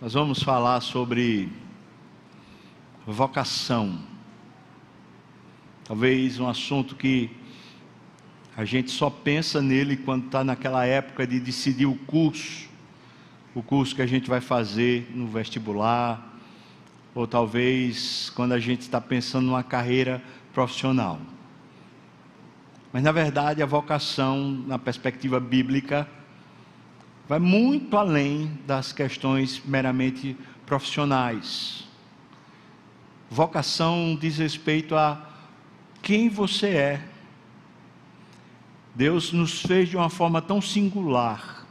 Nós vamos falar sobre vocação. Talvez um assunto que a gente só pensa nele quando está naquela época de decidir o curso, o curso que a gente vai fazer no vestibular, ou talvez quando a gente está pensando numa carreira profissional. Mas na verdade a vocação, na perspectiva bíblica, vai muito além das questões meramente profissionais. Vocação diz respeito a quem você é. Deus nos fez de uma forma tão singular.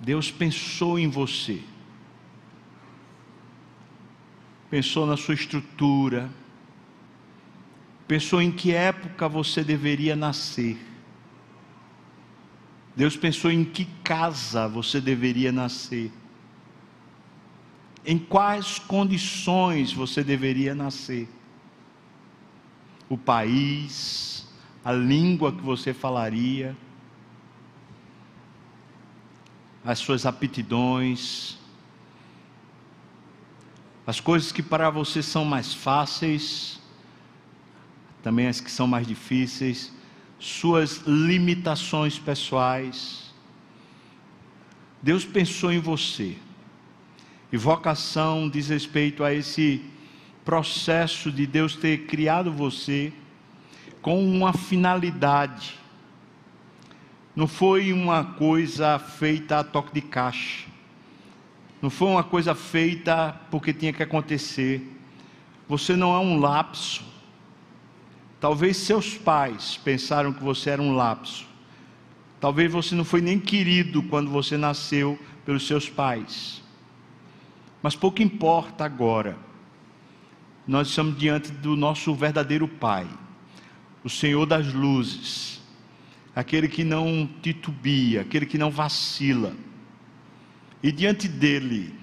Deus pensou em você. Pensou na sua estrutura. Pensou em que época você deveria nascer Deus pensou em que casa você deveria nascer, em quais condições você deveria nascer, o país, a língua que você falaria, as suas aptidões, as coisas que para você são mais fáceis, também as que são mais difíceis suas limitações pessoais. Deus pensou em você. E vocação diz respeito a esse processo de Deus ter criado você com uma finalidade. Não foi uma coisa feita a toque de caixa. Não foi uma coisa feita porque tinha que acontecer. Você não é um lapso. Talvez seus pais pensaram que você era um lapso. Talvez você não foi nem querido quando você nasceu pelos seus pais. Mas pouco importa agora. Nós estamos diante do nosso verdadeiro Pai, o Senhor das luzes, aquele que não titubia, aquele que não vacila. E diante dele,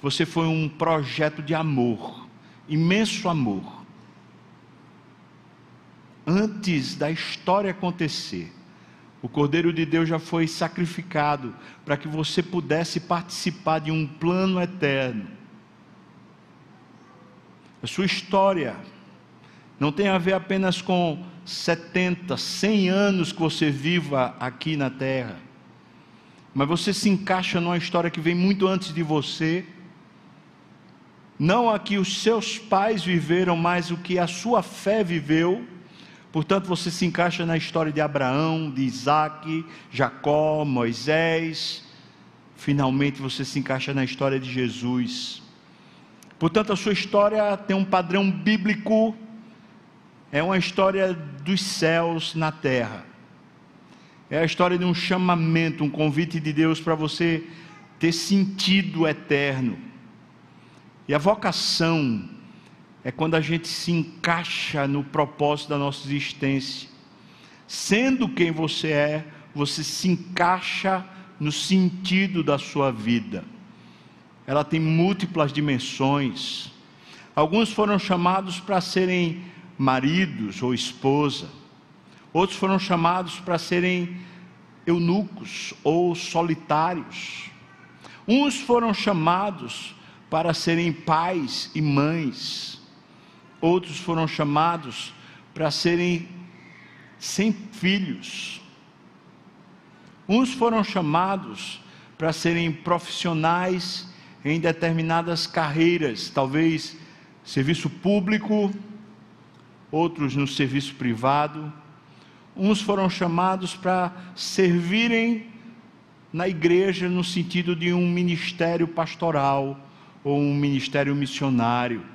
você foi um projeto de amor, imenso amor antes da história acontecer, o Cordeiro de Deus já foi sacrificado para que você pudesse participar de um plano eterno. A sua história não tem a ver apenas com 70, 100 anos que você viva aqui na terra, mas você se encaixa numa história que vem muito antes de você. Não a que os seus pais viveram, mas o que a sua fé viveu Portanto, você se encaixa na história de Abraão, de Isaac, Jacó, Moisés. Finalmente você se encaixa na história de Jesus. Portanto, a sua história tem um padrão bíblico, é uma história dos céus na terra. É a história de um chamamento, um convite de Deus para você ter sentido eterno. E a vocação é quando a gente se encaixa no propósito da nossa existência. Sendo quem você é, você se encaixa no sentido da sua vida. Ela tem múltiplas dimensões. Alguns foram chamados para serem maridos ou esposa. Outros foram chamados para serem eunucos ou solitários. Uns foram chamados para serem pais e mães outros foram chamados para serem sem filhos. Uns foram chamados para serem profissionais em determinadas carreiras, talvez serviço público, outros no serviço privado. Uns foram chamados para servirem na igreja no sentido de um ministério pastoral ou um ministério missionário.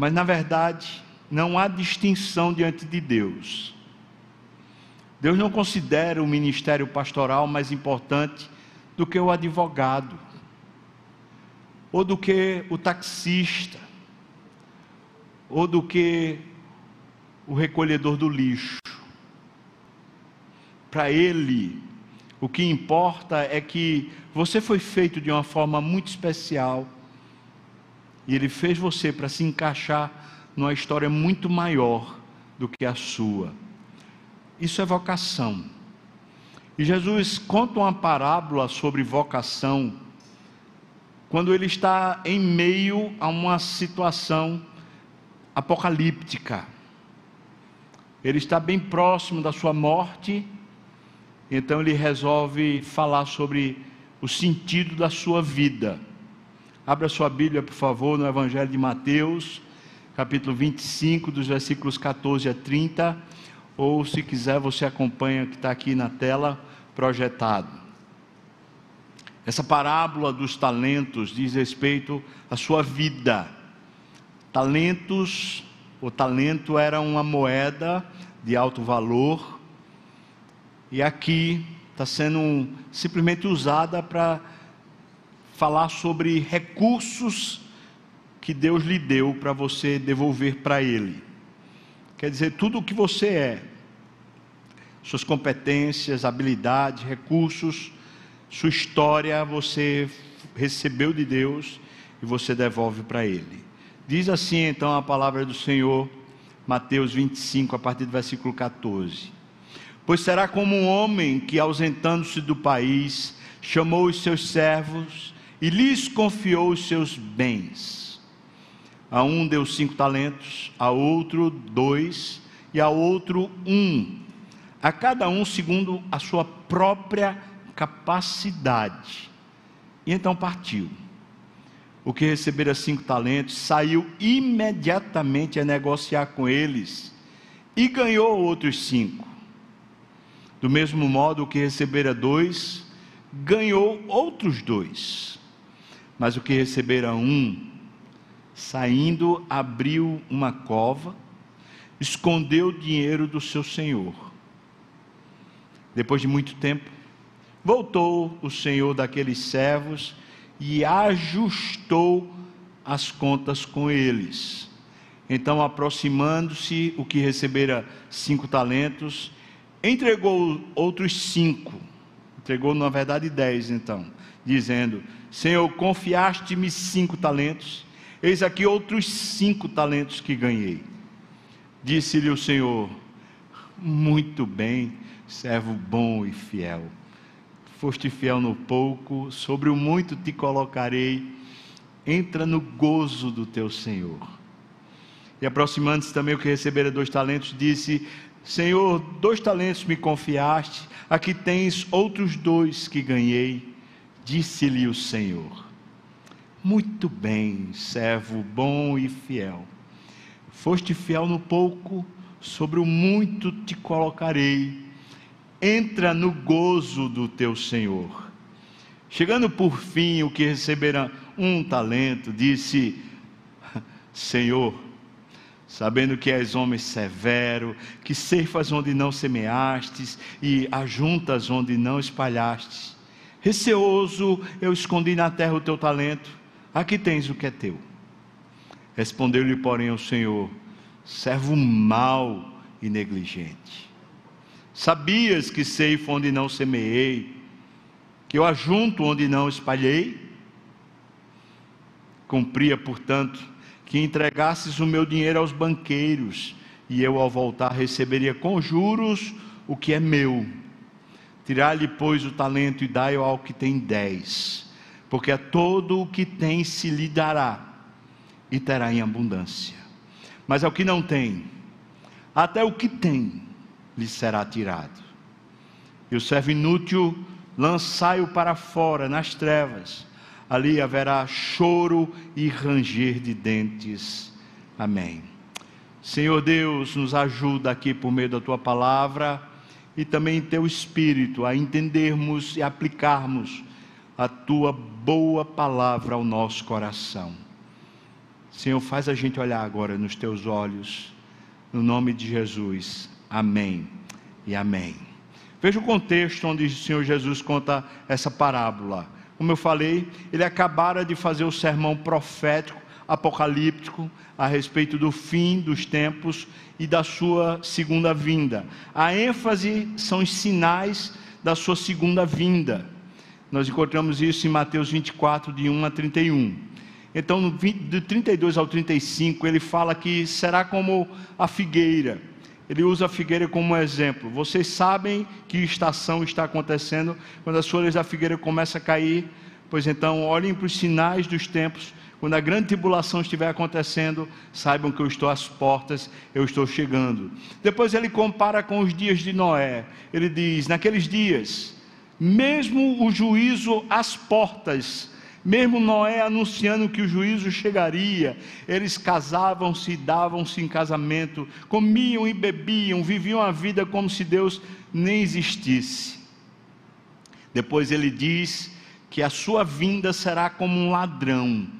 Mas na verdade, não há distinção diante de Deus. Deus não considera o ministério pastoral mais importante do que o advogado, ou do que o taxista, ou do que o recolhedor do lixo. Para ele, o que importa é que você foi feito de uma forma muito especial e Ele fez você para se encaixar numa história muito maior do que a sua. Isso é vocação. E Jesus conta uma parábola sobre vocação, quando ele está em meio a uma situação apocalíptica. Ele está bem próximo da sua morte, então ele resolve falar sobre o sentido da sua vida. Abra sua Bíblia, por favor, no Evangelho de Mateus, capítulo 25, dos versículos 14 a 30, ou se quiser, você acompanha que está aqui na tela projetado. Essa parábola dos talentos diz respeito à sua vida. Talentos, o talento era uma moeda de alto valor, e aqui está sendo simplesmente usada para falar sobre recursos que Deus lhe deu para você devolver para Ele. Quer dizer, tudo o que você é, suas competências, habilidades, recursos, sua história, você recebeu de Deus e você devolve para Ele. Diz assim então a palavra do Senhor, Mateus 25, a partir do versículo 14: Pois será como um homem que, ausentando-se do país, chamou os seus servos e lhes confiou os seus bens. A um deu cinco talentos, a outro dois, e a outro um, a cada um segundo a sua própria capacidade. E então partiu. O que recebera cinco talentos saiu imediatamente a negociar com eles e ganhou outros cinco. Do mesmo modo, o que recebera dois ganhou outros dois. Mas o que recebera um, saindo, abriu uma cova, escondeu o dinheiro do seu senhor. Depois de muito tempo, voltou o senhor daqueles servos e ajustou as contas com eles. Então, aproximando-se, o que recebera cinco talentos, entregou outros cinco. Entregou, na verdade, dez, então, dizendo: Senhor, confiaste-me cinco talentos, eis aqui outros cinco talentos que ganhei. Disse-lhe o Senhor: Muito bem, servo bom e fiel. Foste fiel no pouco, sobre o muito te colocarei. Entra no gozo do teu Senhor. E aproximando-se também o que recebera dois talentos, disse: Senhor, dois talentos me confiaste, aqui tens outros dois que ganhei. Disse-lhe o Senhor: Muito bem, servo bom e fiel. Foste fiel no pouco, sobre o muito te colocarei. Entra no gozo do teu Senhor. Chegando por fim, o que recebera um talento, disse: Senhor, sabendo que és homem severo, que ceifas onde não semeastes e ajuntas onde não espalhastes Receoso, eu escondi na terra o teu talento, aqui tens o que é teu. Respondeu-lhe, porém, o Senhor: servo mau e negligente. Sabias que ceifo onde não semeei, que eu ajunto onde não espalhei? Cumpria, portanto, que entregasses o meu dinheiro aos banqueiros, e eu, ao voltar, receberia com juros o que é meu. Tirar-lhe, pois, o talento e dai-o ao que tem dez, porque a todo o que tem se lhe dará, e terá em abundância. Mas ao que não tem, até o que tem lhe será tirado. E o servo inútil, lançai-o para fora, nas trevas, ali haverá choro e ranger de dentes. Amém. Senhor Deus, nos ajuda aqui por meio da tua palavra e também teu espírito a entendermos e aplicarmos a tua boa palavra ao nosso coração. Senhor, faz a gente olhar agora nos teus olhos, no nome de Jesus. Amém e amém. Veja o contexto onde o Senhor Jesus conta essa parábola. Como eu falei, ele acabara de fazer o sermão profético apocalíptico a respeito do fim dos tempos e da sua segunda vinda. A ênfase são os sinais da sua segunda vinda. Nós encontramos isso em Mateus 24, de 1 a 31. Então, de 32 ao 35, ele fala que será como a figueira. ele usa a figueira como exemplo. Vocês sabem que estação está acontecendo quando as folhas da figueira começam a cair? Pois então, olhem para os sinais dos tempos. Quando a grande tribulação estiver acontecendo, saibam que eu estou às portas, eu estou chegando. Depois ele compara com os dias de Noé. Ele diz: naqueles dias, mesmo o juízo às portas, mesmo Noé anunciando que o juízo chegaria, eles casavam-se, davam-se em casamento, comiam e bebiam, viviam a vida como se Deus nem existisse. Depois ele diz que a sua vinda será como um ladrão,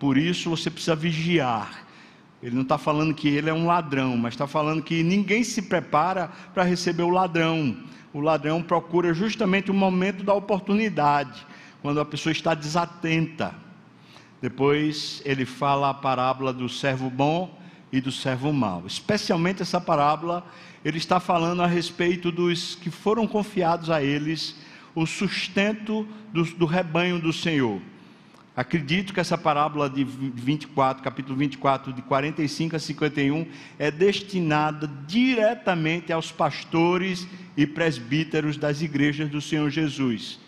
por isso você precisa vigiar. Ele não está falando que ele é um ladrão, mas está falando que ninguém se prepara para receber o ladrão. O ladrão procura justamente o momento da oportunidade quando a pessoa está desatenta. Depois ele fala a parábola do servo bom e do servo mau. Especialmente essa parábola, ele está falando a respeito dos que foram confiados a eles o sustento do, do rebanho do Senhor. Acredito que essa parábola de 24, capítulo 24, de 45 a 51, é destinada diretamente aos pastores e presbíteros das igrejas do Senhor Jesus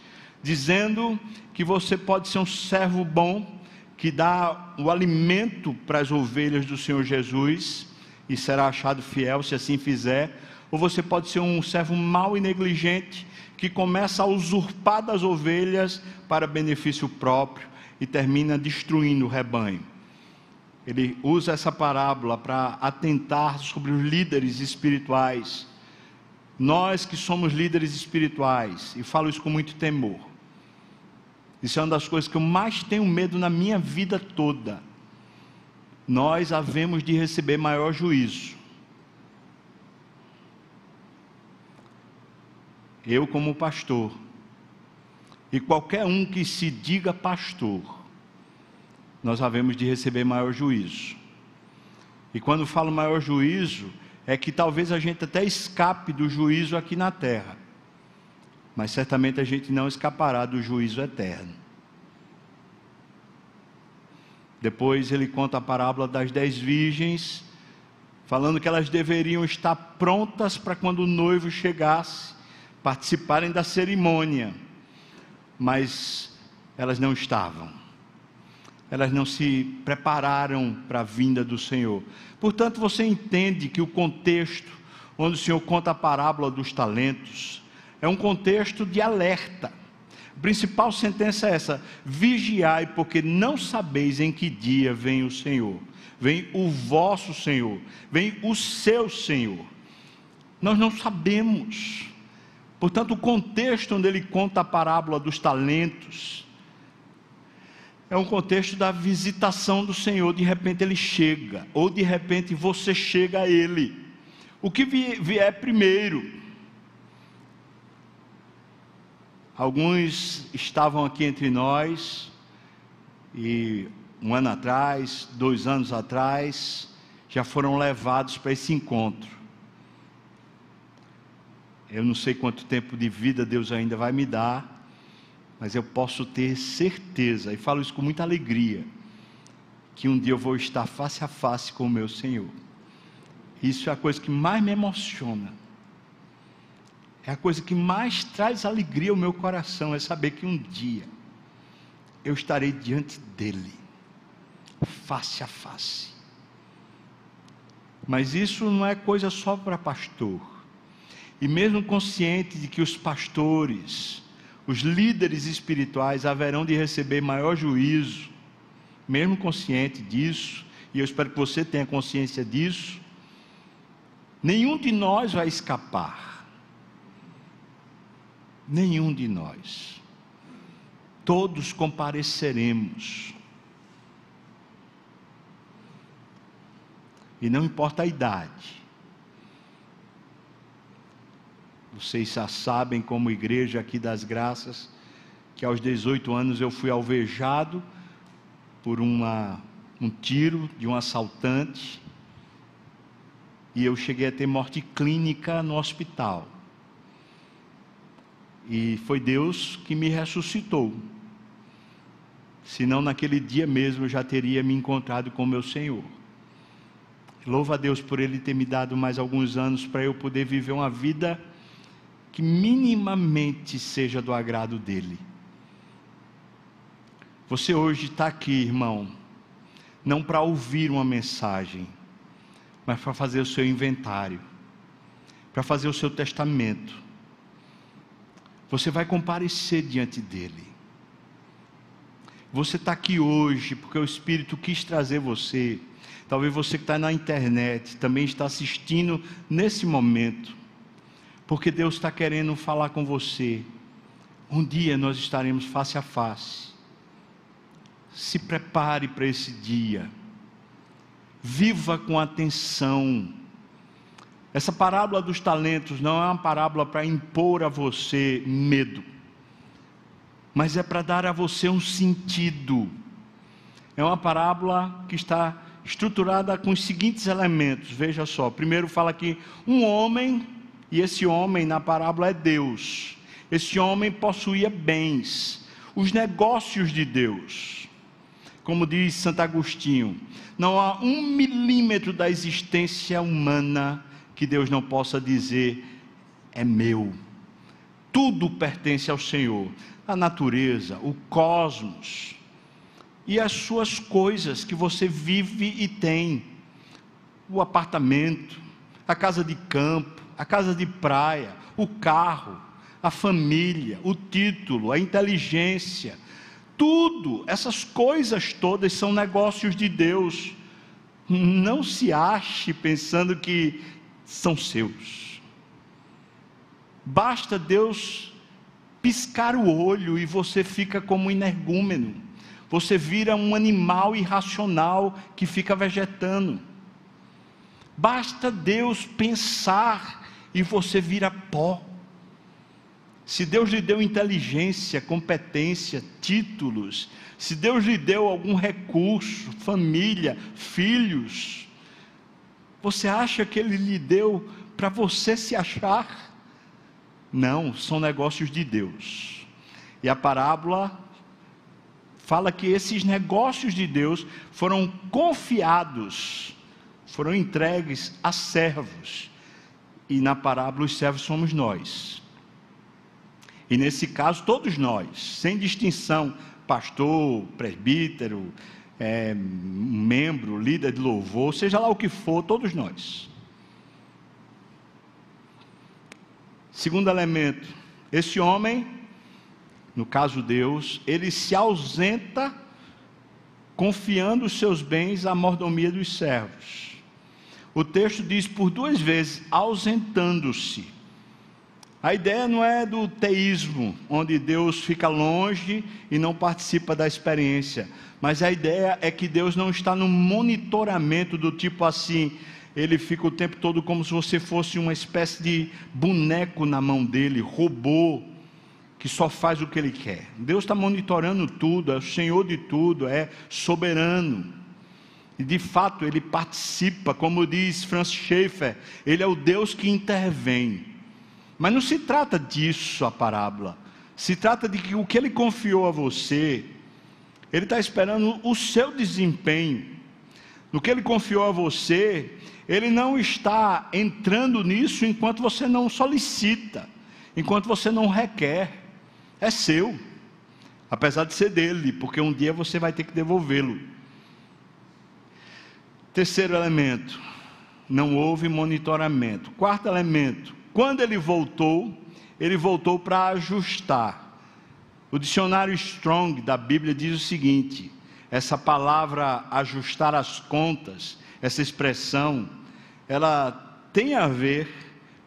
dizendo que você pode ser um servo bom, que dá o alimento para as ovelhas do Senhor Jesus e será achado fiel se assim fizer, ou você pode ser um servo mau e negligente que começa a usurpar das ovelhas para benefício próprio e termina destruindo o rebanho. Ele usa essa parábola para atentar sobre os líderes espirituais. Nós que somos líderes espirituais, e falo isso com muito temor, isso é uma das coisas que eu mais tenho medo na minha vida toda. Nós havemos de receber maior juízo. Eu, como pastor, e qualquer um que se diga pastor, nós havemos de receber maior juízo. E quando falo maior juízo, é que talvez a gente até escape do juízo aqui na terra mas certamente a gente não escapará do juízo eterno. Depois ele conta a parábola das dez virgens, falando que elas deveriam estar prontas para quando o noivo chegasse, participarem da cerimônia, mas elas não estavam. Elas não se prepararam para a vinda do Senhor. Portanto, você entende que o contexto onde o Senhor conta a parábola dos talentos, é um contexto de alerta. A principal sentença é essa: vigiai, porque não sabeis em que dia vem o Senhor. Vem o vosso Senhor, vem o seu Senhor. Nós não sabemos. Portanto, o contexto onde ele conta a parábola dos talentos é um contexto da visitação do Senhor. De repente ele chega, ou de repente você chega a ele. O que vier primeiro? Alguns estavam aqui entre nós e um ano atrás, dois anos atrás, já foram levados para esse encontro. Eu não sei quanto tempo de vida Deus ainda vai me dar, mas eu posso ter certeza, e falo isso com muita alegria, que um dia eu vou estar face a face com o meu Senhor. Isso é a coisa que mais me emociona é a coisa que mais traz alegria ao meu coração, é saber que um dia eu estarei diante dele, face a face. Mas isso não é coisa só para pastor. E mesmo consciente de que os pastores, os líderes espirituais haverão de receber maior juízo, mesmo consciente disso, e eu espero que você tenha consciência disso, nenhum de nós vai escapar nenhum de nós. Todos compareceremos. E não importa a idade. Vocês já sabem, como igreja aqui das graças, que aos 18 anos eu fui alvejado por uma, um tiro de um assaltante. E eu cheguei a ter morte clínica no hospital. E foi Deus que me ressuscitou. Senão naquele dia mesmo eu já teria me encontrado com meu Senhor. Louvo a Deus por Ele ter me dado mais alguns anos para eu poder viver uma vida que minimamente seja do agrado dEle. Você hoje está aqui, irmão, não para ouvir uma mensagem, mas para fazer o seu inventário, para fazer o seu testamento. Você vai comparecer diante dele. Você está aqui hoje porque o Espírito quis trazer você. Talvez você que está na internet também está assistindo nesse momento, porque Deus está querendo falar com você. Um dia nós estaremos face a face. Se prepare para esse dia. Viva com atenção. Essa parábola dos talentos não é uma parábola para impor a você medo, mas é para dar a você um sentido. É uma parábola que está estruturada com os seguintes elementos. Veja só: primeiro fala que um homem, e esse homem na parábola é Deus. Esse homem possuía bens, os negócios de Deus. Como diz Santo Agostinho, não há um milímetro da existência humana que Deus não possa dizer: é meu. Tudo pertence ao Senhor. A natureza, o cosmos e as suas coisas que você vive e tem. O apartamento, a casa de campo, a casa de praia, o carro, a família, o título, a inteligência, tudo, essas coisas todas são negócios de Deus. Não se ache pensando que são seus. Basta Deus piscar o olho e você fica como um energúmeno. Você vira um animal irracional que fica vegetando. Basta Deus pensar e você vira pó. Se Deus lhe deu inteligência, competência, títulos, se Deus lhe deu algum recurso, família, filhos, você acha que Ele lhe deu para você se achar? Não, são negócios de Deus. E a parábola fala que esses negócios de Deus foram confiados, foram entregues a servos. E na parábola, os servos somos nós. E nesse caso, todos nós, sem distinção, pastor, presbítero, é, membro, líder de louvor, seja lá o que for, todos nós. Segundo elemento, esse homem, no caso Deus, ele se ausenta confiando os seus bens à mordomia dos servos. O texto diz por duas vezes, ausentando-se. A ideia não é do teísmo, onde Deus fica longe e não participa da experiência, mas a ideia é que Deus não está no monitoramento do tipo assim, ele fica o tempo todo como se você fosse uma espécie de boneco na mão dele, robô, que só faz o que ele quer. Deus está monitorando tudo, é o Senhor de tudo, é soberano. E de fato ele participa, como diz Francis Schaeffer, ele é o Deus que intervém. Mas não se trata disso a parábola. Se trata de que o que ele confiou a você, ele está esperando o seu desempenho. No que ele confiou a você, ele não está entrando nisso enquanto você não solicita, enquanto você não requer. É seu, apesar de ser dele, porque um dia você vai ter que devolvê-lo. Terceiro elemento, não houve monitoramento. Quarto elemento, quando ele voltou, ele voltou para ajustar. O dicionário Strong da Bíblia diz o seguinte: essa palavra ajustar as contas, essa expressão, ela tem a ver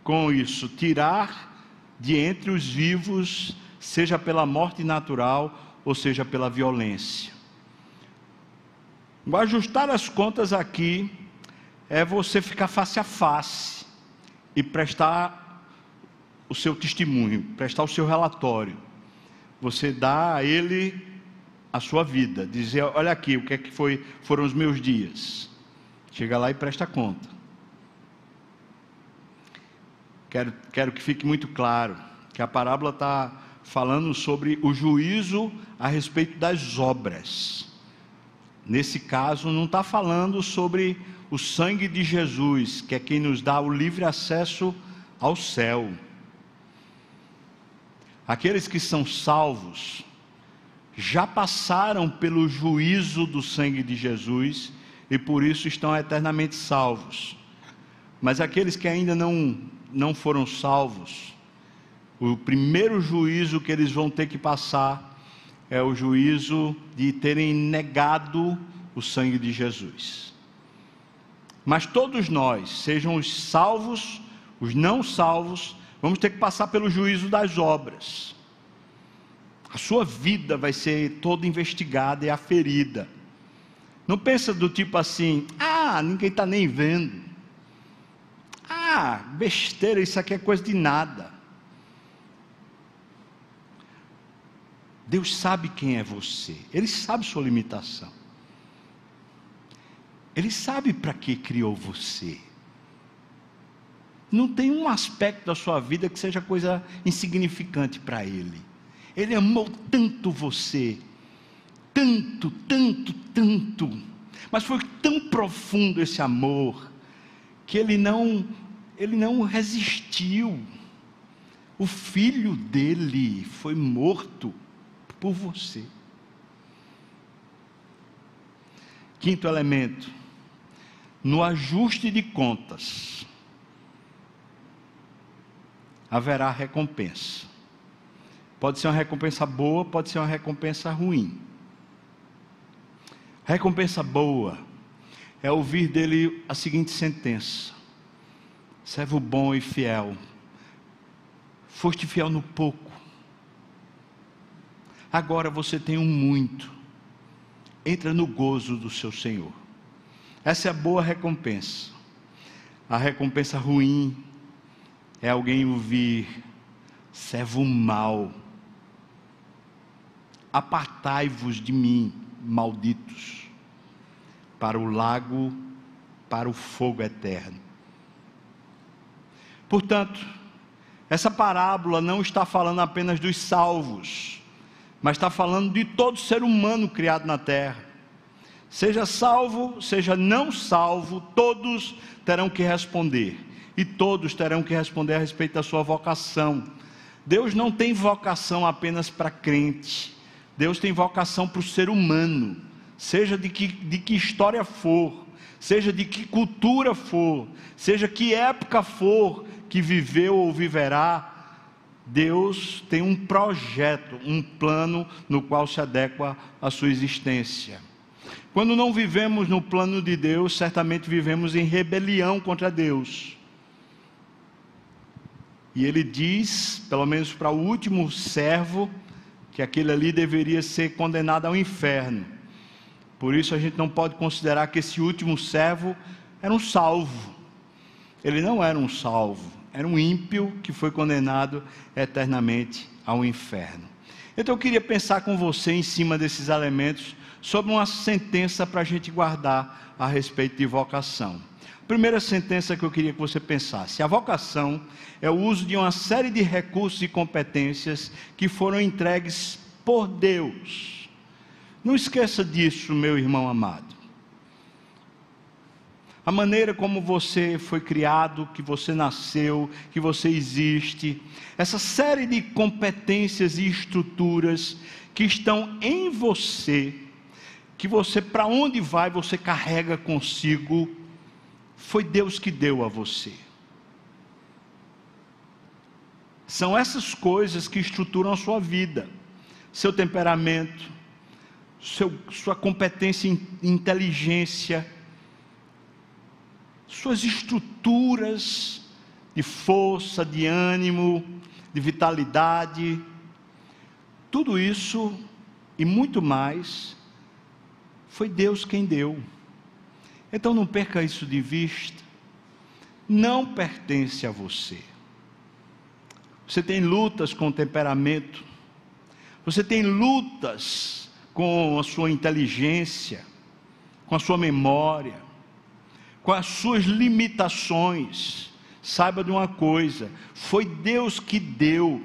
com isso, tirar de entre os vivos, seja pela morte natural ou seja pela violência. O ajustar as contas aqui é você ficar face a face e prestar o seu testemunho, prestar o seu relatório. Você dá a ele a sua vida, dizer, olha aqui, o que é que foi, foram os meus dias. Chega lá e presta conta. Quero, quero que fique muito claro que a parábola está falando sobre o juízo a respeito das obras. Nesse caso, não está falando sobre o sangue de Jesus, que é quem nos dá o livre acesso ao céu. Aqueles que são salvos já passaram pelo juízo do sangue de Jesus e por isso estão eternamente salvos. Mas aqueles que ainda não, não foram salvos, o primeiro juízo que eles vão ter que passar é o juízo de terem negado o sangue de Jesus. Mas todos nós, sejam os salvos, os não salvos, vamos ter que passar pelo juízo das obras. A sua vida vai ser toda investigada e aferida. Não pensa do tipo assim, ah, ninguém está nem vendo. Ah, besteira, isso aqui é coisa de nada. Deus sabe quem é você, Ele sabe sua limitação, Ele sabe para que criou você. Não tem um aspecto da sua vida que seja coisa insignificante para Ele. Ele amou tanto você, tanto, tanto, tanto, mas foi tão profundo esse amor que Ele não, Ele não resistiu. O filho dele foi morto por você. Quinto elemento, no ajuste de contas, haverá recompensa. Pode ser uma recompensa boa, pode ser uma recompensa ruim. Recompensa boa é ouvir dele a seguinte sentença: servo bom e fiel, foste fiel no pouco, agora você tem um muito. Entra no gozo do seu Senhor. Essa é a boa recompensa. A recompensa ruim é alguém ouvir, servo mal, apartai-vos de mim, malditos, para o lago, para o fogo eterno. Portanto, essa parábola não está falando apenas dos salvos, mas está falando de todo ser humano criado na terra. Seja salvo, seja não salvo, todos terão que responder. E todos terão que responder a respeito da sua vocação. Deus não tem vocação apenas para crente. Deus tem vocação para o ser humano. Seja de que, de que história for, seja de que cultura for, seja que época for que viveu ou viverá, Deus tem um projeto, um plano no qual se adequa à sua existência. Quando não vivemos no plano de Deus, certamente vivemos em rebelião contra Deus. E ele diz, pelo menos para o último servo, que aquele ali deveria ser condenado ao inferno. Por isso a gente não pode considerar que esse último servo era um salvo. Ele não era um salvo era um ímpio que foi condenado eternamente ao inferno. Então eu queria pensar com você em cima desses elementos sobre uma sentença para a gente guardar a respeito de vocação. Primeira sentença que eu queria que você pensasse: a vocação é o uso de uma série de recursos e competências que foram entregues por Deus. Não esqueça disso, meu irmão amado a maneira como você foi criado, que você nasceu, que você existe, essa série de competências e estruturas que estão em você, que você, para onde vai, você carrega consigo, foi Deus que deu a você. São essas coisas que estruturam a sua vida, seu temperamento, seu, sua competência e inteligência, suas estruturas de força, de ânimo, de vitalidade, tudo isso e muito mais, foi Deus quem deu. Então não perca isso de vista, não pertence a você. Você tem lutas com o temperamento, você tem lutas com a sua inteligência, com a sua memória, com as suas limitações, saiba de uma coisa: foi Deus que deu.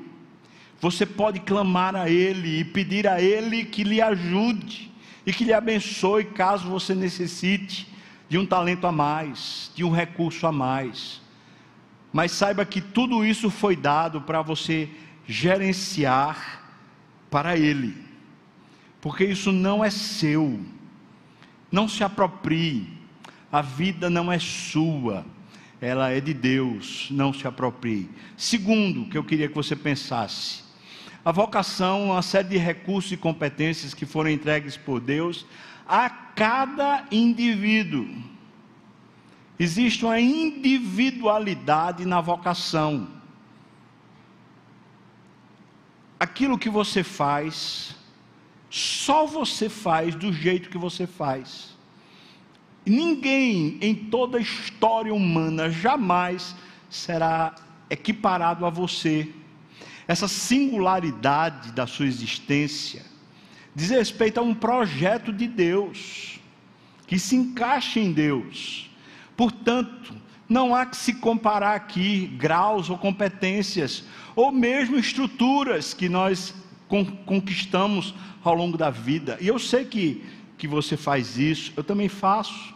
Você pode clamar a Ele e pedir a Ele que lhe ajude. e que lhe abençoe caso você necessite de um talento a mais, de um recurso a mais. Mas saiba que tudo isso foi dado para você gerenciar para Ele, porque isso não é seu, não se aproprie, a vida não é sua, ela é de Deus, não se aproprie. Segundo, que eu queria que você pensasse, a vocação é uma série de recursos e competências que foram entregues por Deus a cada indivíduo. Existe uma individualidade na vocação. Aquilo que você faz, só você faz do jeito que você faz. Ninguém em toda a história humana jamais será equiparado a você. Essa singularidade da sua existência diz respeito a um projeto de Deus, que se encaixa em Deus. Portanto, não há que se comparar aqui graus ou competências, ou mesmo estruturas que nós conquistamos ao longo da vida. E eu sei que, que você faz isso, eu também faço.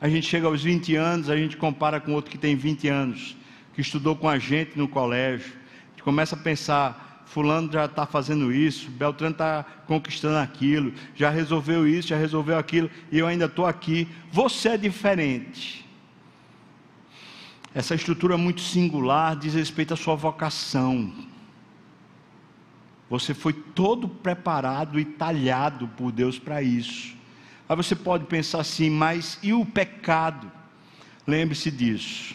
A gente chega aos 20 anos, a gente compara com outro que tem 20 anos, que estudou com a gente no colégio. A gente começa a pensar, Fulano já está fazendo isso, Beltrano está conquistando aquilo, já resolveu isso, já resolveu aquilo, e eu ainda estou aqui. Você é diferente. Essa estrutura muito singular diz respeito à sua vocação. Você foi todo preparado e talhado por Deus para isso. Aí você pode pensar assim, mas e o pecado? Lembre-se disso.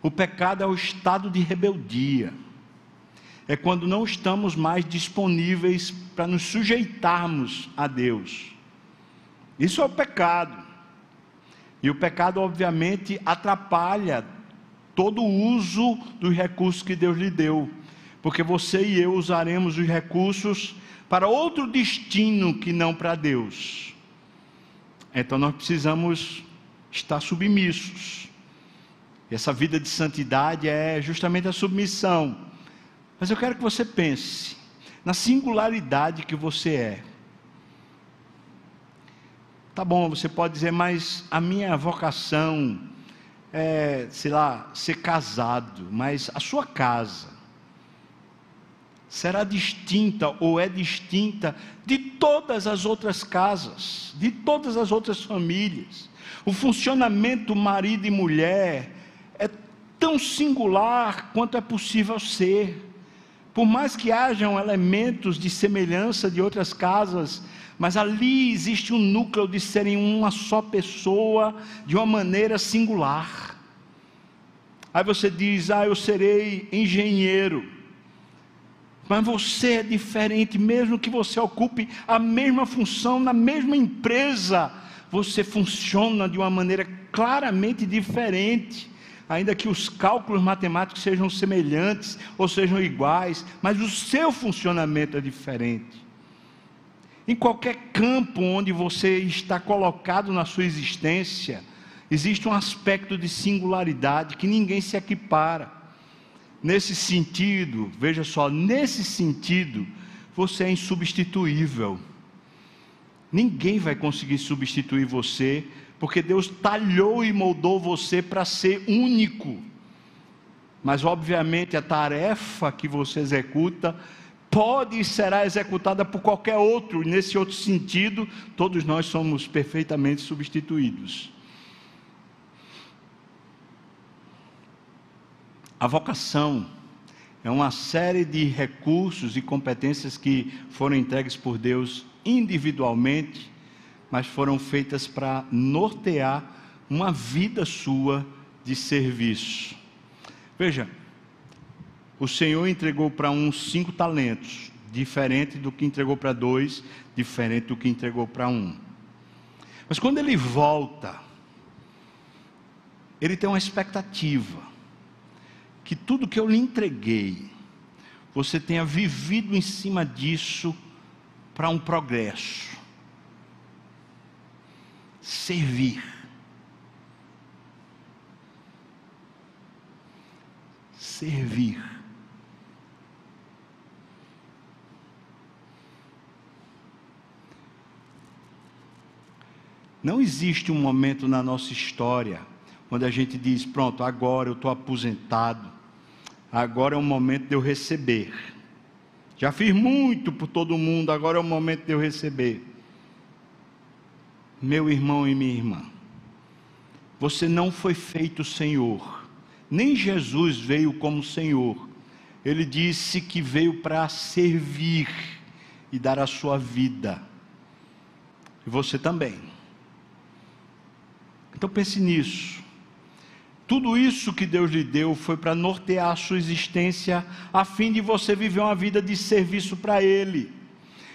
O pecado é o estado de rebeldia é quando não estamos mais disponíveis para nos sujeitarmos a Deus. Isso é o pecado. E o pecado, obviamente, atrapalha todo o uso dos recursos que Deus lhe deu, porque você e eu usaremos os recursos para outro destino que não para Deus. Então nós precisamos estar submissos. Essa vida de santidade é justamente a submissão mas eu quero que você pense na singularidade que você é. Tá bom, você pode dizer, mas a minha vocação é, sei lá, ser casado, mas a sua casa será distinta ou é distinta de todas as outras casas, de todas as outras famílias. O funcionamento marido e mulher é tão singular quanto é possível ser. Por mais que hajam elementos de semelhança de outras casas, mas ali existe um núcleo de serem uma só pessoa de uma maneira singular. Aí você diz: Ah, eu serei engenheiro. Mas você é diferente, mesmo que você ocupe a mesma função na mesma empresa, você funciona de uma maneira claramente diferente ainda que os cálculos matemáticos sejam semelhantes ou sejam iguais, mas o seu funcionamento é diferente. Em qualquer campo onde você está colocado na sua existência, existe um aspecto de singularidade que ninguém se equipara. Nesse sentido, veja só, nesse sentido, você é insubstituível. Ninguém vai conseguir substituir você porque Deus talhou e moldou você para ser único. Mas, obviamente, a tarefa que você executa pode e será executada por qualquer outro, e nesse outro sentido, todos nós somos perfeitamente substituídos. A vocação é uma série de recursos e competências que foram entregues por Deus individualmente mas foram feitas para nortear uma vida sua de serviço. Veja, o Senhor entregou para uns cinco talentos, diferente do que entregou para dois, diferente do que entregou para um. Mas quando ele volta, ele tem uma expectativa que tudo que eu lhe entreguei, você tenha vivido em cima disso para um progresso servir. Servir. Não existe um momento na nossa história onde a gente diz: pronto, agora eu estou aposentado, agora é o momento de eu receber. Já fiz muito por todo mundo, agora é o momento de eu receber. Meu irmão e minha irmã, você não foi feito Senhor, nem Jesus veio como Senhor. Ele disse que veio para servir e dar a sua vida. E você também. Então pense nisso. Tudo isso que Deus lhe deu foi para nortear a sua existência, a fim de você viver uma vida de serviço para Ele.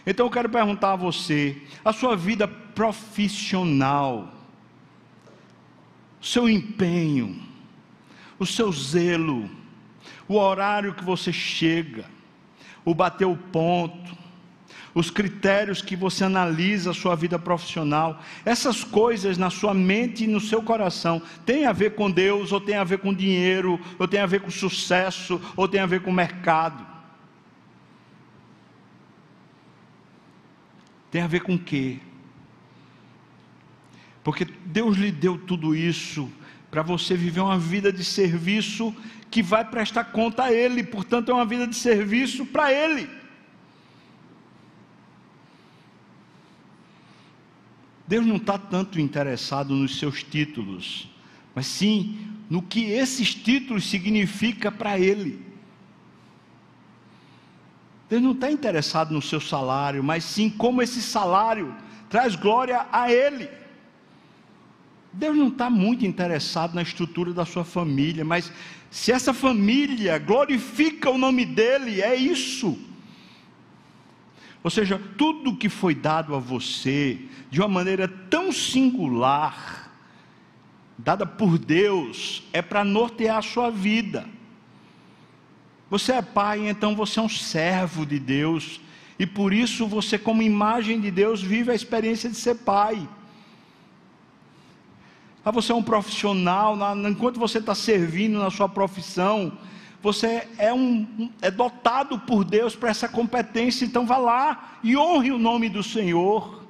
Então eu quero perguntar a você: a sua vida profissional, o seu empenho, o seu zelo, o horário que você chega, o bater o ponto, os critérios que você analisa a sua vida profissional, essas coisas na sua mente e no seu coração, tem a ver com Deus, ou tem a ver com dinheiro, ou tem a ver com sucesso, ou tem a ver com mercado. Tem a ver com o quê? Porque Deus lhe deu tudo isso para você viver uma vida de serviço que vai prestar conta a Ele, portanto, é uma vida de serviço para Ele. Deus não está tanto interessado nos seus títulos, mas sim no que esses títulos significam para Ele. Deus não está interessado no seu salário, mas sim como esse salário traz glória a Ele. Deus não está muito interessado na estrutura da sua família, mas se essa família glorifica o nome dEle, é isso. Ou seja, tudo que foi dado a você de uma maneira tão singular, dada por Deus, é para nortear a sua vida. Você é pai, então você é um servo de Deus, e por isso você, como imagem de Deus, vive a experiência de ser pai. Ah, você é um profissional, enquanto você está servindo na sua profissão, você é, um, é dotado por Deus para essa competência, então vá lá e honre o nome do Senhor.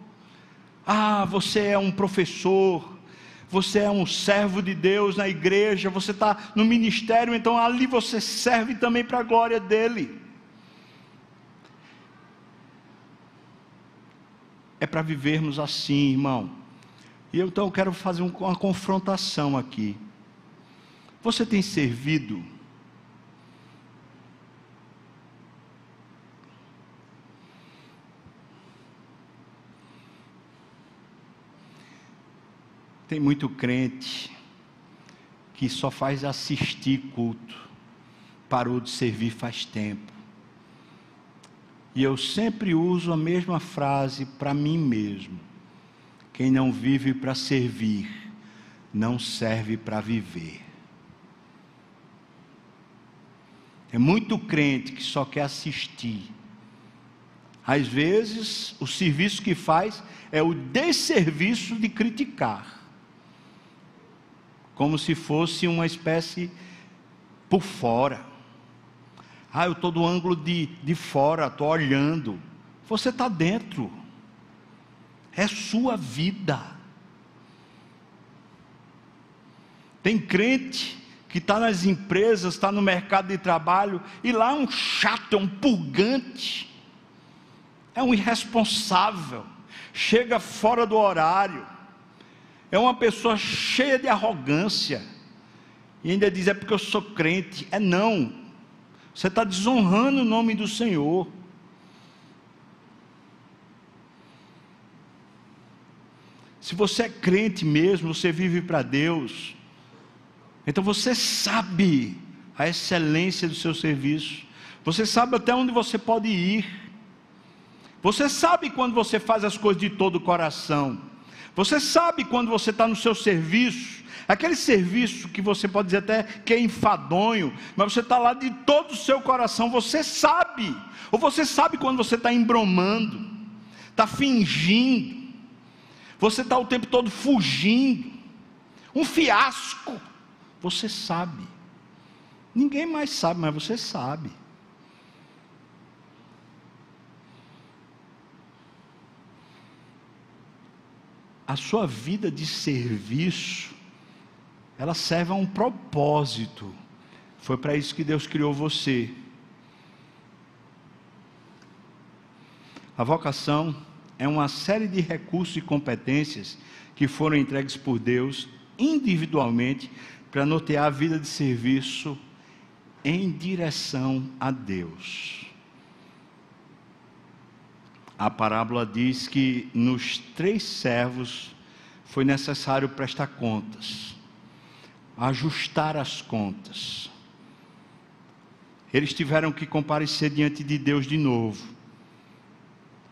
Ah, você é um professor, você é um servo de Deus na igreja, você está no ministério, então ali você serve também para a glória dEle. É para vivermos assim, irmão. E eu, então eu quero fazer uma confrontação aqui. Você tem servido Tem muito crente que só faz assistir culto, parou de servir faz tempo. E eu sempre uso a mesma frase para mim mesmo: quem não vive para servir, não serve para viver. É muito crente que só quer assistir. Às vezes, o serviço que faz é o desserviço de criticar como se fosse uma espécie por fora. Ah, eu estou do ângulo de, de fora, estou olhando. Você está dentro. É sua vida. Tem crente que está nas empresas, está no mercado de trabalho, e lá é um chato, é um purgante, é um irresponsável, chega fora do horário, é uma pessoa cheia de arrogância, e ainda diz: é porque eu sou crente. É não, você está desonrando o nome do Senhor. Se você é crente mesmo, você vive para Deus, então você sabe a excelência do seu serviço, você sabe até onde você pode ir, você sabe quando você faz as coisas de todo o coração. Você sabe quando você está no seu serviço, aquele serviço que você pode dizer até que é enfadonho, mas você está lá de todo o seu coração, você sabe, ou você sabe quando você está embromando, está fingindo, você está o tempo todo fugindo, um fiasco, você sabe, ninguém mais sabe, mas você sabe. A sua vida de serviço, ela serve a um propósito. Foi para isso que Deus criou você. A vocação é uma série de recursos e competências que foram entregues por Deus individualmente para nortear a vida de serviço em direção a Deus. A parábola diz que nos três servos foi necessário prestar contas, ajustar as contas. Eles tiveram que comparecer diante de Deus de novo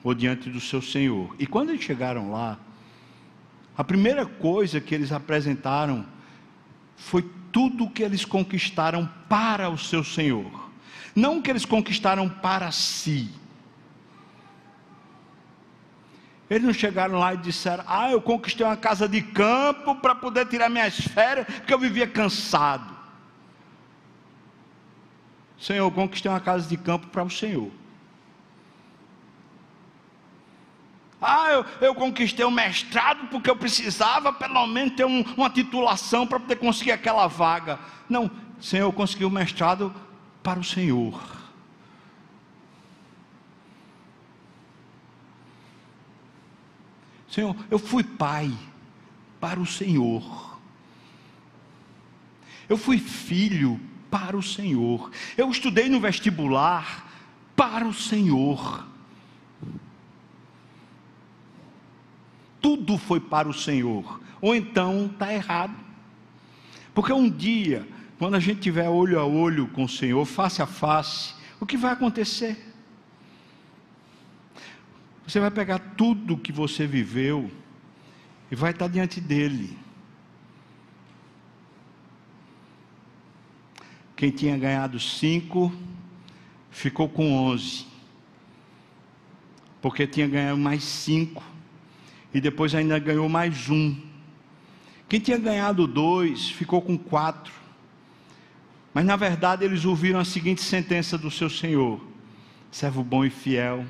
ou diante do seu Senhor. E quando eles chegaram lá, a primeira coisa que eles apresentaram foi tudo o que eles conquistaram para o seu Senhor, não o que eles conquistaram para si. Eles não chegaram lá e disseram: Ah, eu conquistei uma casa de campo para poder tirar minhas férias, porque eu vivia cansado. Senhor, eu conquistei uma casa de campo para o Senhor. Ah, eu, eu conquistei o um mestrado porque eu precisava pelo menos ter um, uma titulação para poder conseguir aquela vaga. Não, Senhor, eu consegui o mestrado para o Senhor. Senhor, eu fui pai para o Senhor. Eu fui filho para o Senhor. Eu estudei no vestibular para o Senhor. tudo foi para o Senhor, ou então está errado. Porque um dia, quando a gente tiver olho a olho com o Senhor, face a face, o que vai acontecer? Você vai pegar tudo que você viveu e vai estar diante dele. Quem tinha ganhado cinco, ficou com onze. Porque tinha ganhado mais cinco, e depois ainda ganhou mais um. Quem tinha ganhado dois ficou com quatro. Mas na verdade eles ouviram a seguinte sentença do seu senhor: servo bom e fiel,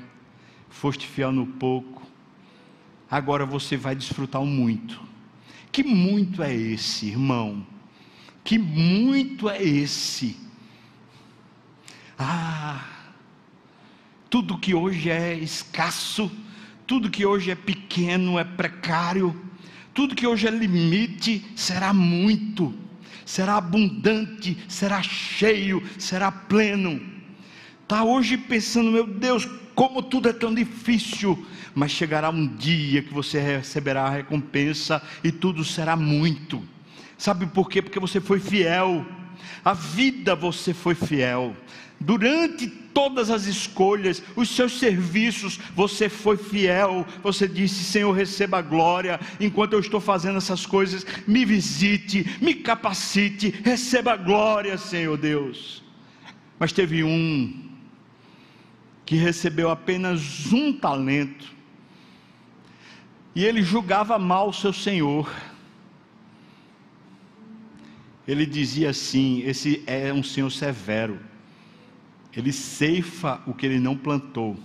foste fiel no pouco, agora você vai desfrutar o muito. Que muito é esse, irmão? Que muito é esse? Ah, tudo que hoje é escasso, tudo que hoje é pequeno é precário, tudo que hoje é limite será muito, será abundante, será cheio, será pleno. Está hoje pensando, meu Deus, como tudo é tão difícil, mas chegará um dia que você receberá a recompensa e tudo será muito. Sabe por quê? Porque você foi fiel. A vida você foi fiel. Durante todas as escolhas, os seus serviços, você foi fiel, você disse: Senhor, receba a glória, enquanto eu estou fazendo essas coisas, me visite, me capacite, receba a glória, Senhor Deus. Mas teve um que recebeu apenas um talento, e ele julgava mal o seu senhor. Ele dizia assim: Esse é um senhor severo ele ceifa o que ele não plantou,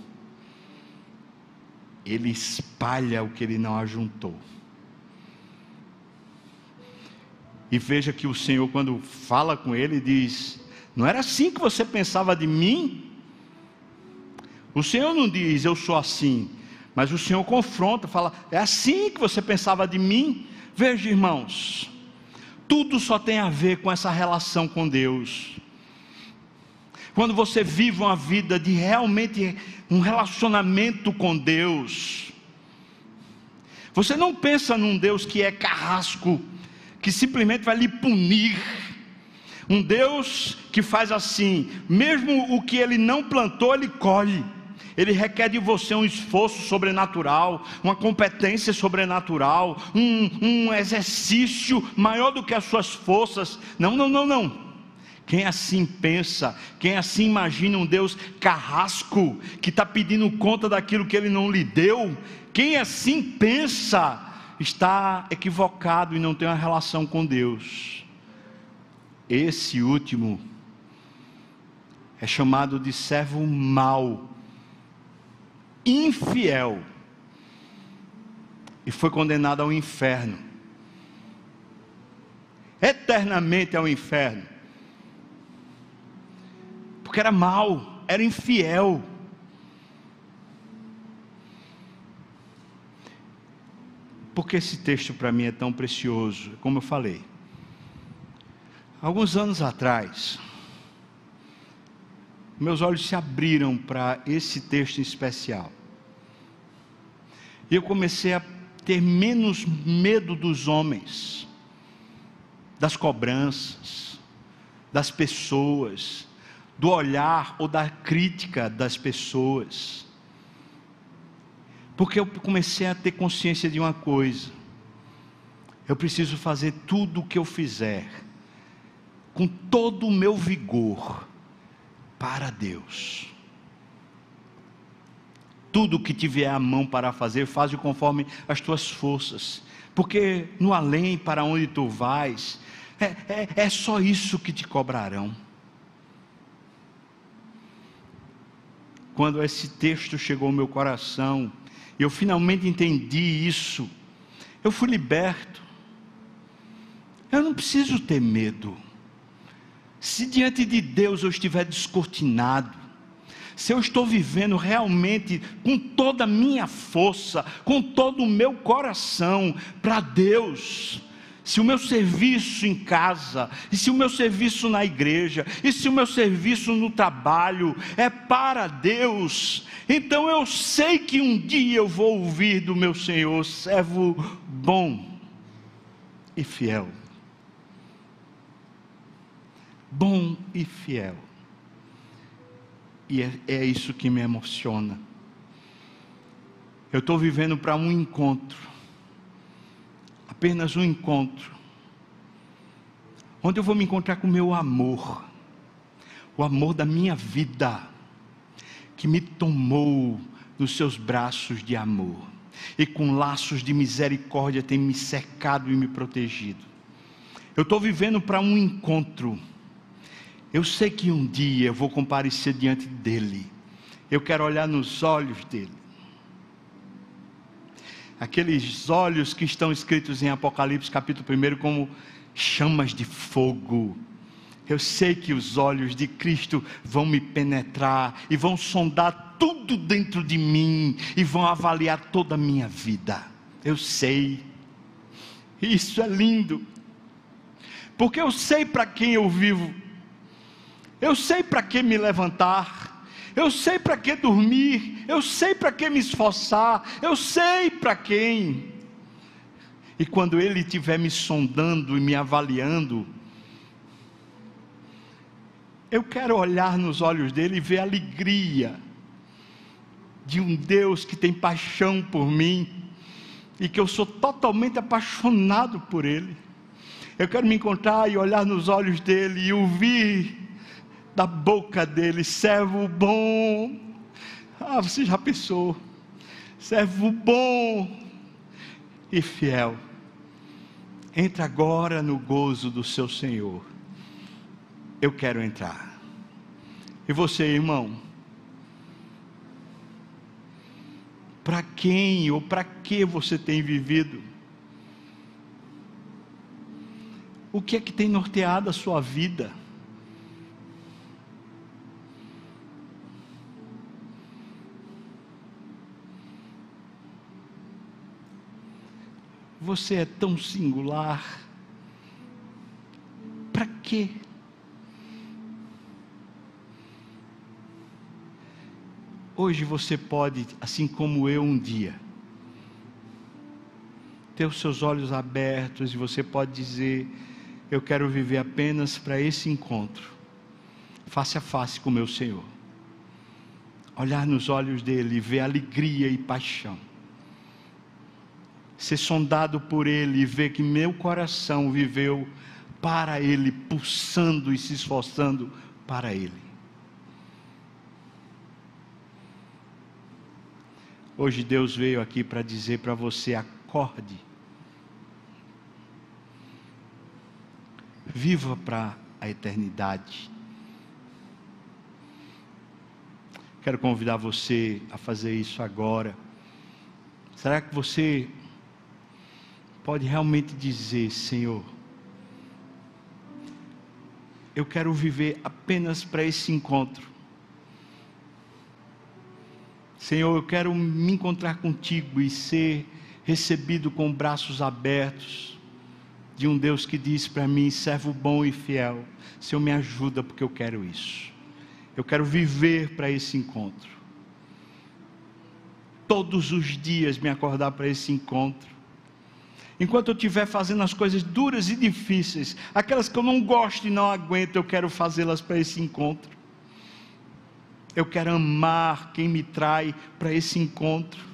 ele espalha o que ele não ajuntou. E veja que o Senhor, quando fala com ele, diz: Não era assim que você pensava de mim? O Senhor não diz, Eu sou assim, mas o Senhor confronta, fala: É assim que você pensava de mim? Veja, irmãos, tudo só tem a ver com essa relação com Deus quando você vive uma vida de realmente um relacionamento com Deus, você não pensa num Deus que é carrasco, que simplesmente vai lhe punir. Um Deus que faz assim, mesmo o que ele não plantou, ele colhe. Ele requer de você um esforço sobrenatural, uma competência sobrenatural, um, um exercício maior do que as suas forças. Não, não, não, não. Quem assim pensa, quem assim imagina um Deus carrasco, que está pedindo conta daquilo que ele não lhe deu, quem assim pensa, está equivocado e não tem uma relação com Deus. Esse último é chamado de servo mau, infiel. e foi condenado ao inferno. Eternamente ao inferno. Porque era mau, era infiel. Porque esse texto para mim é tão precioso, como eu falei. Alguns anos atrás, meus olhos se abriram para esse texto em especial. E eu comecei a ter menos medo dos homens, das cobranças, das pessoas, do olhar ou da crítica das pessoas. Porque eu comecei a ter consciência de uma coisa: eu preciso fazer tudo o que eu fizer, com todo o meu vigor, para Deus. Tudo que tiver à mão para fazer, faz conforme as tuas forças. Porque no além, para onde tu vais, é, é, é só isso que te cobrarão. Quando esse texto chegou ao meu coração, eu finalmente entendi isso, eu fui liberto. Eu não preciso ter medo. Se diante de Deus eu estiver descortinado, se eu estou vivendo realmente com toda a minha força, com todo o meu coração para Deus, se o meu serviço em casa, e se o meu serviço na igreja, e se o meu serviço no trabalho é para Deus, então eu sei que um dia eu vou ouvir do meu Senhor, servo bom e fiel. Bom e fiel. E é, é isso que me emociona. Eu estou vivendo para um encontro, apenas um encontro, onde eu vou me encontrar com o meu amor, o amor da minha vida, que me tomou nos seus braços de amor, e com laços de misericórdia tem me cercado e me protegido. Eu estou vivendo para um encontro, eu sei que um dia eu vou comparecer diante dele. Eu quero olhar nos olhos dele. Aqueles olhos que estão escritos em Apocalipse capítulo 1 como chamas de fogo. Eu sei que os olhos de Cristo vão me penetrar e vão sondar tudo dentro de mim e vão avaliar toda a minha vida. Eu sei. Isso é lindo. Porque eu sei para quem eu vivo. Eu sei para que me levantar, eu sei para que dormir, eu sei para que me esforçar, eu sei para quem. E quando Ele estiver me sondando e me avaliando, eu quero olhar nos olhos dele e ver a alegria de um Deus que tem paixão por mim e que eu sou totalmente apaixonado por Ele. Eu quero me encontrar e olhar nos olhos dele e ouvir da boca dele, servo bom. Ah, você já pensou? Servo bom e fiel. Entra agora no gozo do seu Senhor. Eu quero entrar. E você, irmão? Para quem ou para que você tem vivido? O que é que tem norteado a sua vida? Você é tão singular. Para quê? Hoje você pode, assim como eu um dia, ter os seus olhos abertos e você pode dizer: Eu quero viver apenas para esse encontro, face a face com meu Senhor. Olhar nos olhos dele e ver alegria e paixão ser sondado por Ele e ver que meu coração viveu para Ele, pulsando e se esforçando para Ele. Hoje Deus veio aqui para dizer para você: acorde, viva para a eternidade. Quero convidar você a fazer isso agora. Será que você pode realmente dizer: Senhor, eu quero viver apenas para esse encontro. Senhor, eu quero me encontrar contigo e ser recebido com braços abertos de um Deus que diz para mim: servo bom e fiel, Senhor, me ajuda porque eu quero isso. Eu quero viver para esse encontro. Todos os dias me acordar para esse encontro. Enquanto eu estiver fazendo as coisas duras e difíceis, aquelas que eu não gosto e não aguento, eu quero fazê-las para esse encontro. Eu quero amar quem me trai para esse encontro.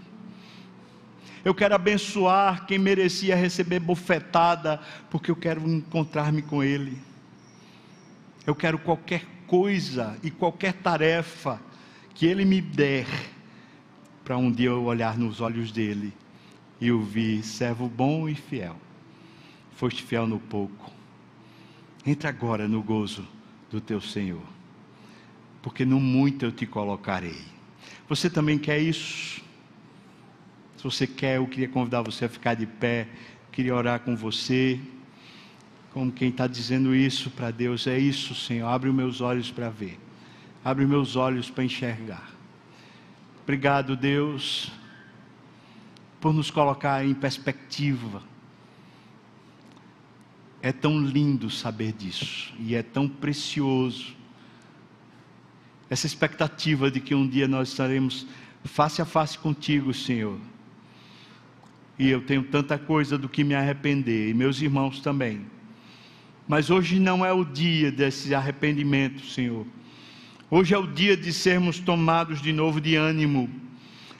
Eu quero abençoar quem merecia receber bofetada, porque eu quero encontrar-me com Ele. Eu quero qualquer coisa e qualquer tarefa que Ele me der, para um dia eu olhar nos olhos dele e ouvir: servo bom e fiel, foste fiel no pouco, entra agora no gozo do teu Senhor, porque no muito eu te colocarei. Você também quer isso? Se você quer, eu queria convidar você a ficar de pé, queria orar com você, como quem está dizendo isso para Deus: é isso, Senhor, abre os meus olhos para ver, abre os meus olhos para enxergar. Obrigado, Deus, por nos colocar em perspectiva. É tão lindo saber disso, e é tão precioso. Essa expectativa de que um dia nós estaremos face a face contigo, Senhor e eu tenho tanta coisa do que me arrepender, e meus irmãos também. Mas hoje não é o dia desse arrependimento, Senhor. Hoje é o dia de sermos tomados de novo de ânimo,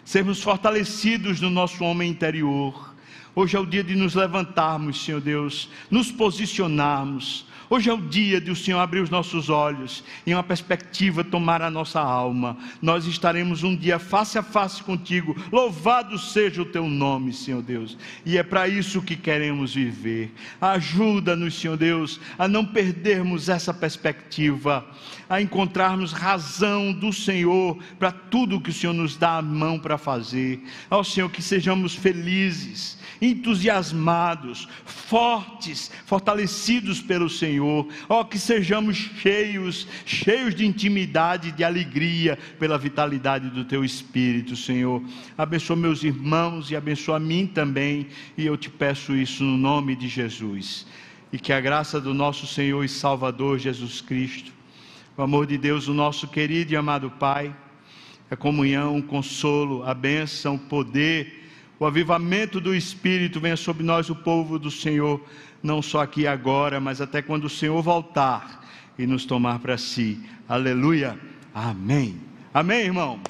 sermos fortalecidos no nosso homem interior. Hoje é o dia de nos levantarmos, Senhor Deus, nos posicionarmos, Hoje é o dia de o Senhor abrir os nossos olhos e uma perspectiva tomar a nossa alma. Nós estaremos um dia face a face contigo. Louvado seja o teu nome, Senhor Deus. E é para isso que queremos viver. Ajuda-nos, Senhor Deus, a não perdermos essa perspectiva, a encontrarmos razão do Senhor para tudo que o Senhor nos dá a mão para fazer. Ó Senhor, que sejamos felizes entusiasmados, fortes, fortalecidos pelo Senhor. Ó, que sejamos cheios, cheios de intimidade, de alegria pela vitalidade do Teu Espírito, Senhor. Abençoa meus irmãos e abençoa a mim também, e eu te peço isso no nome de Jesus. E que a graça do nosso Senhor e Salvador Jesus Cristo, o amor de Deus, o nosso querido e amado Pai, a comunhão, o consolo, a bênção, o poder, o avivamento do Espírito venha sobre nós, o povo do Senhor, não só aqui agora, mas até quando o Senhor voltar e nos tomar para si. Aleluia. Amém. Amém, irmão.